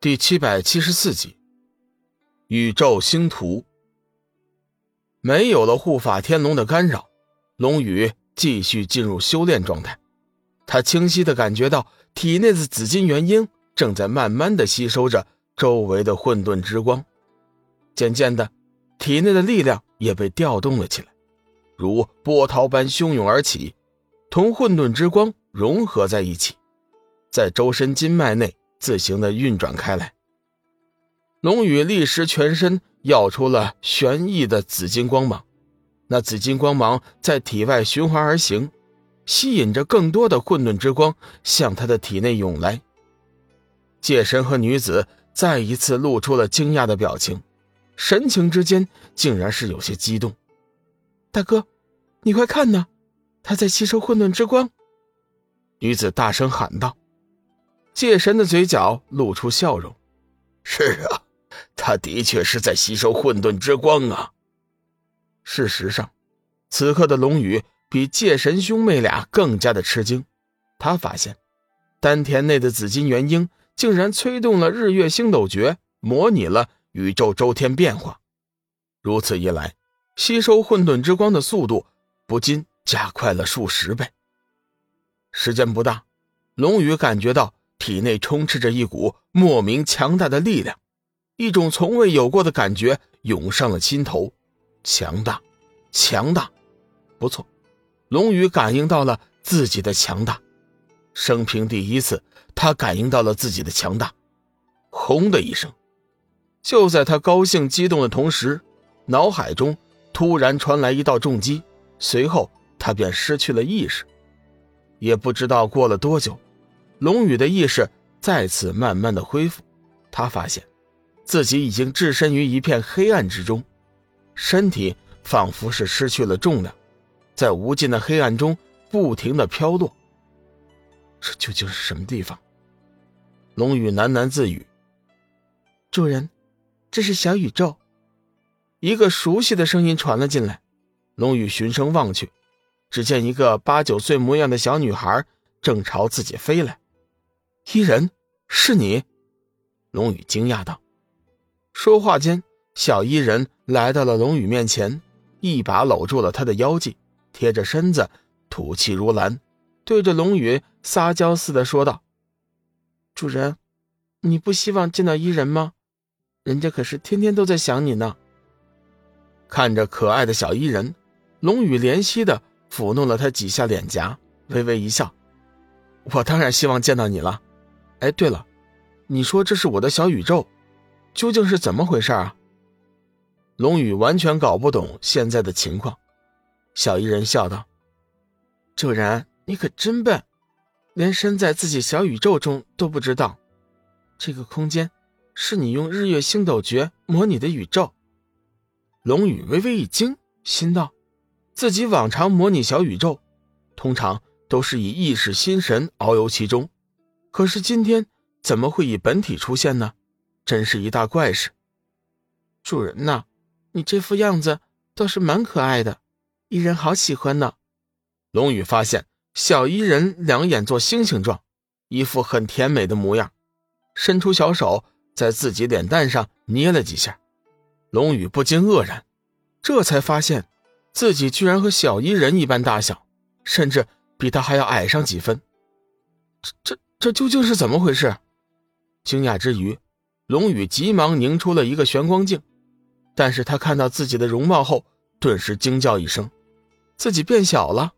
第七百七十四集，宇宙星图。没有了护法天龙的干扰，龙宇继续进入修炼状态。他清晰的感觉到体内的紫金元婴正在慢慢的吸收着周围的混沌之光，渐渐的，体内的力量也被调动了起来，如波涛般汹涌而起，同混沌之光融合在一起，在周身筋脉内。自行的运转开来，龙宇立时全身耀出了玄异的紫金光芒，那紫金光芒在体外循环而行，吸引着更多的混沌之光向他的体内涌来。界神和女子再一次露出了惊讶的表情，神情之间竟然是有些激动。大哥，你快看呐，他在吸收混沌之光！女子大声喊道。界神的嘴角露出笑容：“是啊，他的确是在吸收混沌之光啊。”事实上，此刻的龙宇比界神兄妹俩更加的吃惊。他发现，丹田内的紫金元婴竟然催动了日月星斗诀，模拟了宇宙周天变化。如此一来，吸收混沌之光的速度不禁加快了数十倍。时间不大，龙宇感觉到。体内充斥着一股莫名强大的力量，一种从未有过的感觉涌上了心头。强大，强大，不错，龙宇感应到了自己的强大。生平第一次，他感应到了自己的强大。轰的一声，就在他高兴激动的同时，脑海中突然传来一道重击，随后他便失去了意识。也不知道过了多久。龙宇的意识再次慢慢的恢复，他发现自己已经置身于一片黑暗之中，身体仿佛是失去了重量，在无尽的黑暗中不停的飘落。这究竟是什么地方？龙宇喃喃自语：“主人，这是小宇宙。”一个熟悉的声音传了进来，龙宇循声望去，只见一个八九岁模样的小女孩正朝自己飞来。伊人，是你？龙宇惊讶道。说话间，小伊人来到了龙宇面前，一把搂住了他的腰际，贴着身子，吐气如兰，对着龙宇撒娇似的说道：“主人，你不希望见到伊人吗？人家可是天天都在想你呢。”看着可爱的小伊人，龙宇怜惜的抚弄了他几下脸颊，微微一笑：“我当然希望见到你了。”哎，对了，你说这是我的小宇宙，究竟是怎么回事啊？龙宇完全搞不懂现在的情况。小伊人笑道：“主人，你可真笨，连身在自己小宇宙中都不知道。这个空间是你用日月星斗诀模拟的宇宙。”龙宇微微一惊，心道：自己往常模拟小宇宙，通常都是以意识心神遨游其中。可是今天怎么会以本体出现呢？真是一大怪事。主人呐，你这副样子倒是蛮可爱的，伊人好喜欢呢。龙宇发现小伊人两眼做星星状，一副很甜美的模样，伸出小手在自己脸蛋上捏了几下。龙宇不禁愕然，这才发现自己居然和小伊人一般大小，甚至比他还要矮上几分。这这。这究竟是怎么回事？惊讶之余，龙宇急忙凝出了一个玄光镜，但是他看到自己的容貌后，顿时惊叫一声：“自己变小了！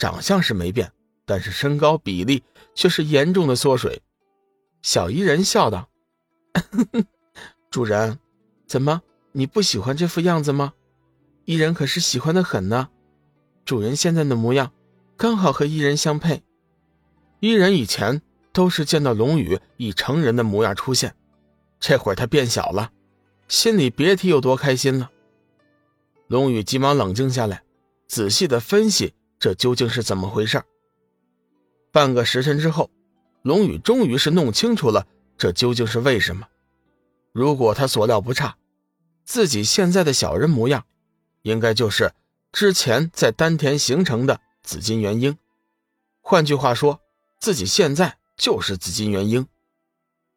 长相是没变，但是身高比例却是严重的缩水。”小伊人笑道：“ 主人，怎么你不喜欢这副样子吗？伊人可是喜欢的很呢。主人现在的模样，刚好和伊人相配。伊人以前……”都是见到龙宇以成人的模样出现，这会儿他变小了，心里别提有多开心了。龙宇急忙冷静下来，仔细的分析这究竟是怎么回事。半个时辰之后，龙宇终于是弄清楚了这究竟是为什么。如果他所料不差，自己现在的小人模样，应该就是之前在丹田形成的紫金元婴。换句话说，自己现在。就是紫金元婴，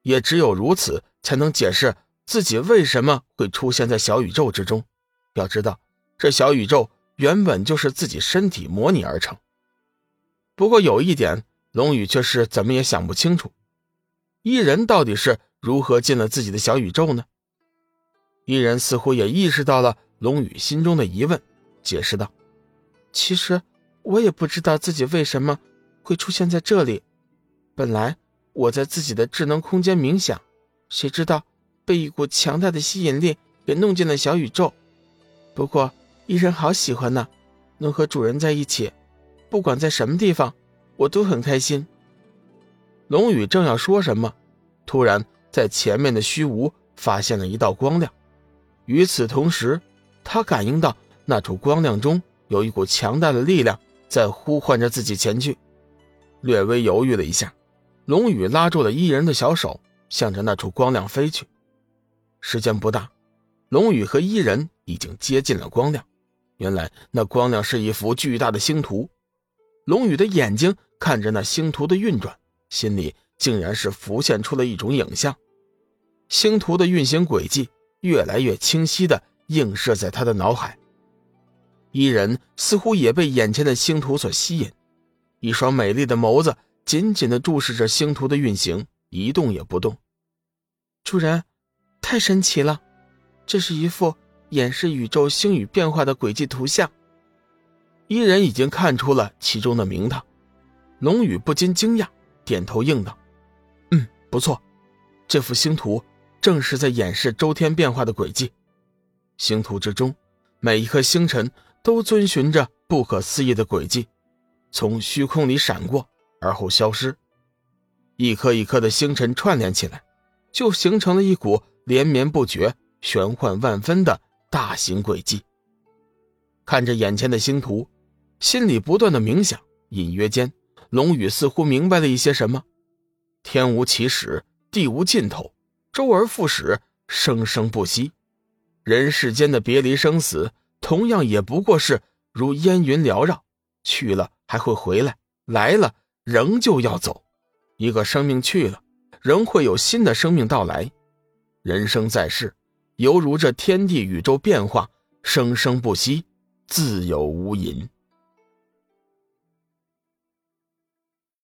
也只有如此，才能解释自己为什么会出现在小宇宙之中。要知道，这小宇宙原本就是自己身体模拟而成。不过有一点，龙宇却是怎么也想不清楚：伊人到底是如何进了自己的小宇宙呢？伊人似乎也意识到了龙宇心中的疑问，解释道：“其实我也不知道自己为什么会出现在这里。本来我在自己的智能空间冥想，谁知道被一股强大的吸引力给弄进了小宇宙。不过伊人好喜欢呢，能和主人在一起。”不管在什么地方，我都很开心。龙宇正要说什么，突然在前面的虚无发现了一道光亮。与此同时，他感应到那处光亮中有一股强大的力量在呼唤着自己前去。略微犹豫了一下，龙宇拉住了伊人的小手，向着那处光亮飞去。时间不大，龙宇和伊人已经接近了光亮。原来那光亮是一幅巨大的星图。龙宇的眼睛看着那星图的运转，心里竟然是浮现出了一种影像。星图的运行轨迹越来越清晰的映射在他的脑海。伊人似乎也被眼前的星图所吸引，一双美丽的眸子紧紧的注视着星图的运行，一动也不动。主人，太神奇了，这是一幅演示宇宙星宇变化的轨迹图像。伊人已经看出了其中的名堂，龙宇不禁惊讶，点头应道：“嗯，不错，这幅星图正是在演示周天变化的轨迹。星图之中，每一颗星辰都遵循着不可思议的轨迹，从虚空里闪过，而后消失。一颗一颗的星辰串联起来，就形成了一股连绵不绝、玄幻万分的大型轨迹。看着眼前的星图。”心里不断的冥想，隐约间，龙宇似乎明白了一些什么。天无起始，地无尽头，周而复始，生生不息。人世间的别离生死，同样也不过是如烟云缭绕，去了还会回来，来了仍旧要走。一个生命去了，仍会有新的生命到来。人生在世，犹如这天地宇宙变化，生生不息，自有无垠。